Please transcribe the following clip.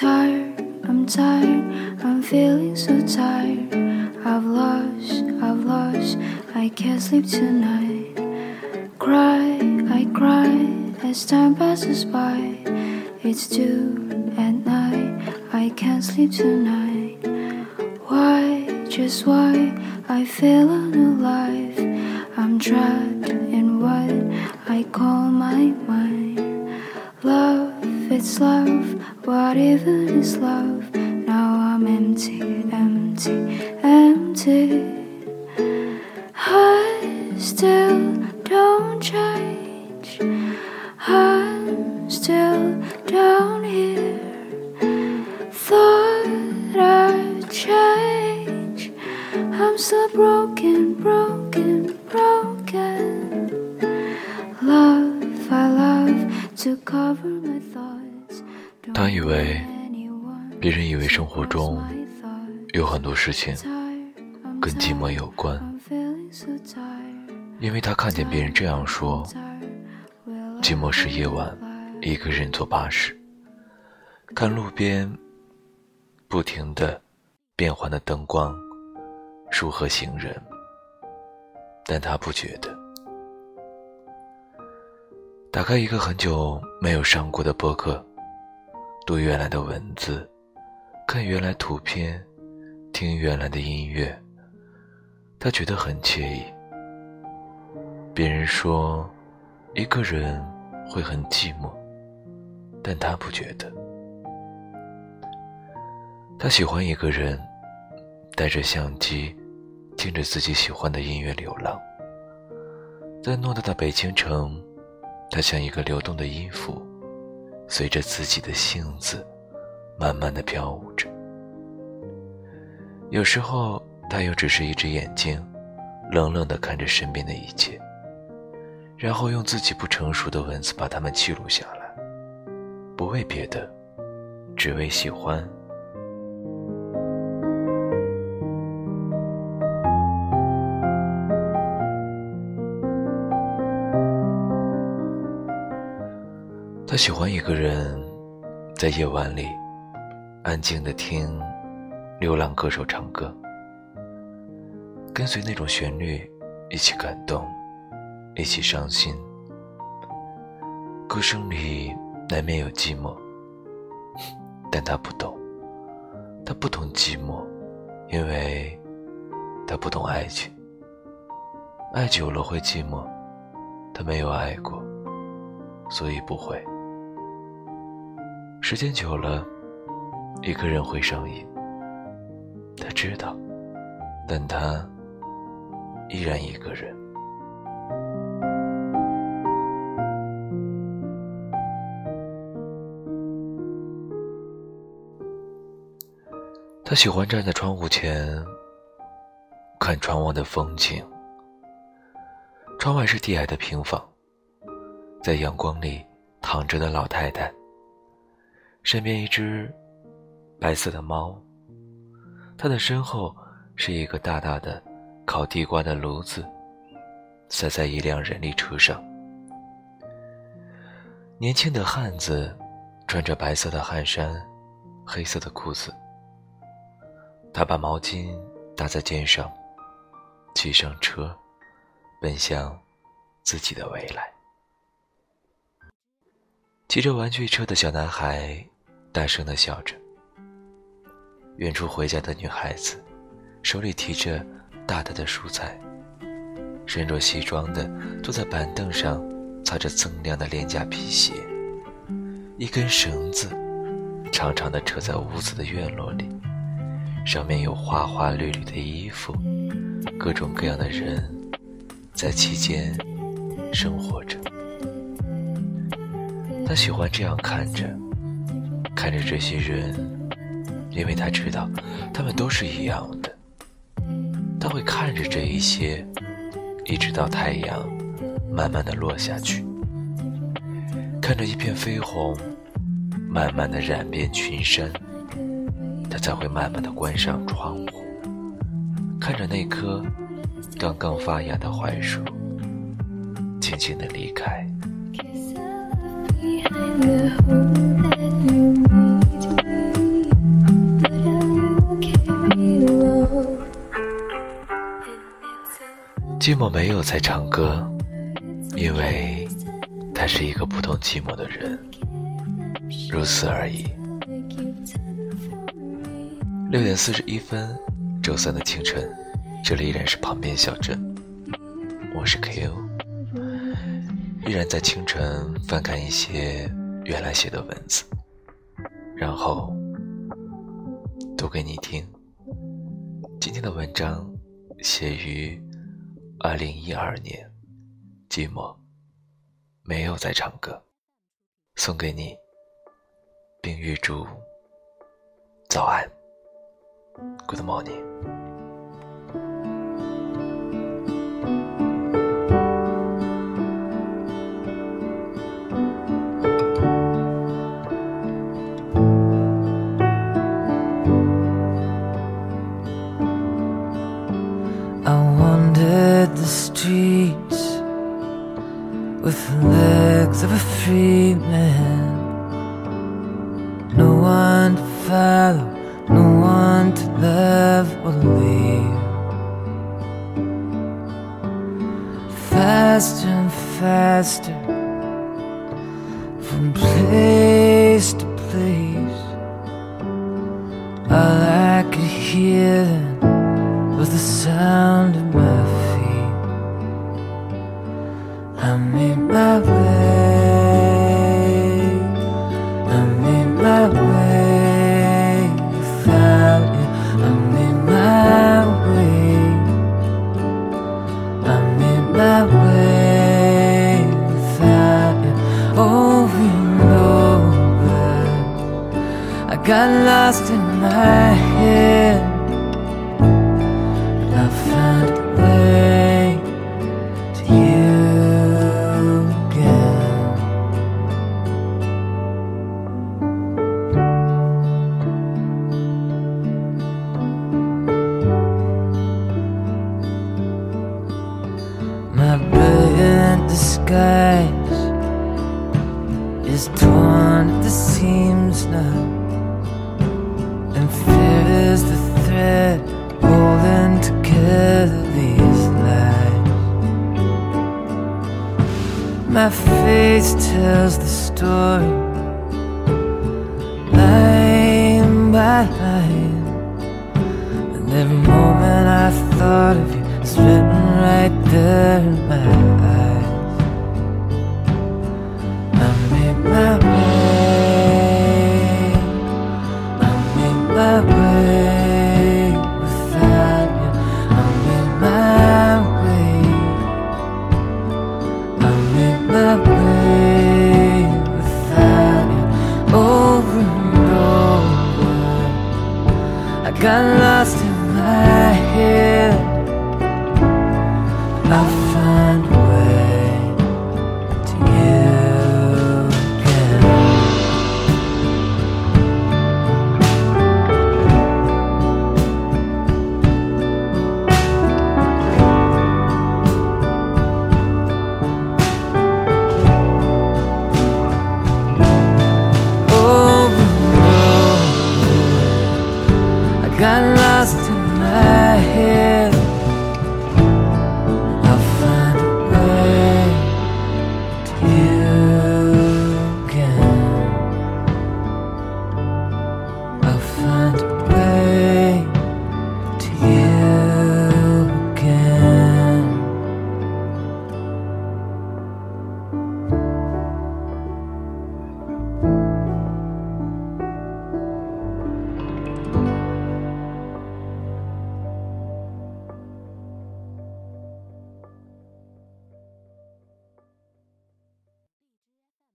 tired, I'm tired, I'm feeling so tired. I've lost, I've lost, I can't sleep tonight. Cry, I cry as time passes by. It's two at night, I can't sleep tonight. Why, just why, I feel unalive. I'm trapped in what I call my mind. Love, it's love, what even is love? Now I'm empty, empty, empty. I still don't change. I'm still down here. Thought I'd change. I'm still broken, broken, broken. Love, I love to cover my thoughts. 他以为别人以为生活中有很多事情跟寂寞有关，因为他看见别人这样说：寂寞是夜晚，一个人坐巴士，看路边不停的变换的灯光、树和行人，但他不觉得。打开一个很久没有上过的博客，读原来的文字，看原来图片，听原来的音乐，他觉得很惬意。别人说一个人会很寂寞，但他不觉得。他喜欢一个人，带着相机，听着自己喜欢的音乐流浪，在偌大的北京城。它像一个流动的音符，随着自己的性子，慢慢的飘舞着。有时候，他又只是一只眼睛，冷冷的看着身边的一切，然后用自己不成熟的文字把它们记录下来，不为别的，只为喜欢。他喜欢一个人，在夜晚里安静的听流浪歌手唱歌，跟随那种旋律一起感动，一起伤心。歌声里难免有寂寞，但他不懂，他不懂寂寞，因为他不懂爱情。爱久了会寂寞，他没有爱过，所以不会。时间久了，一个人会上瘾。他知道，但他依然一个人。他喜欢站在窗户前，看窗外的风景。窗外是低矮的平房，在阳光里躺着的老太太。身边一只白色的猫，它的身后是一个大大的烤地瓜的炉子，塞在一辆人力车上。年轻的汉子穿着白色的汗衫，黑色的裤子。他把毛巾搭在肩上，骑上车，奔向自己的未来。骑着玩具车的小男孩。大声的笑着。远处回家的女孩子，手里提着大大的蔬菜，身着西装的坐在板凳上，擦着锃亮的廉价皮鞋。一根绳子，长长的扯在屋子的院落里，上面有花花绿绿的衣服，各种各样的人，在其间生活着。他喜欢这样看着。看着这些人，因为他知道，他们都是一样的。他会看着这一些，一直到太阳慢慢的落下去，看着一片绯红，慢慢的染遍群山，他才会慢慢的关上窗户，看着那棵刚刚发芽的槐树，静静的离开。寂寞没有在唱歌因为他是一个不懂寂寞的人。如此而已。六点四十一分周三的清晨这里依然是旁边小镇。我是 ko 依然在清晨翻看一些原来写的文字，然后读给你听。今天的文章写于。二零一二年，寂寞没有在唱歌，送给你，并预祝早安，Good morning。Legs of a free man. No one to follow, no one to love or leave. Faster and faster, from place disguise is torn at the seams now, and fear is the thread holding together these lies. My face tells the story, line by line, and every moment I thought of you written right there in my eyes. I got lost in my head.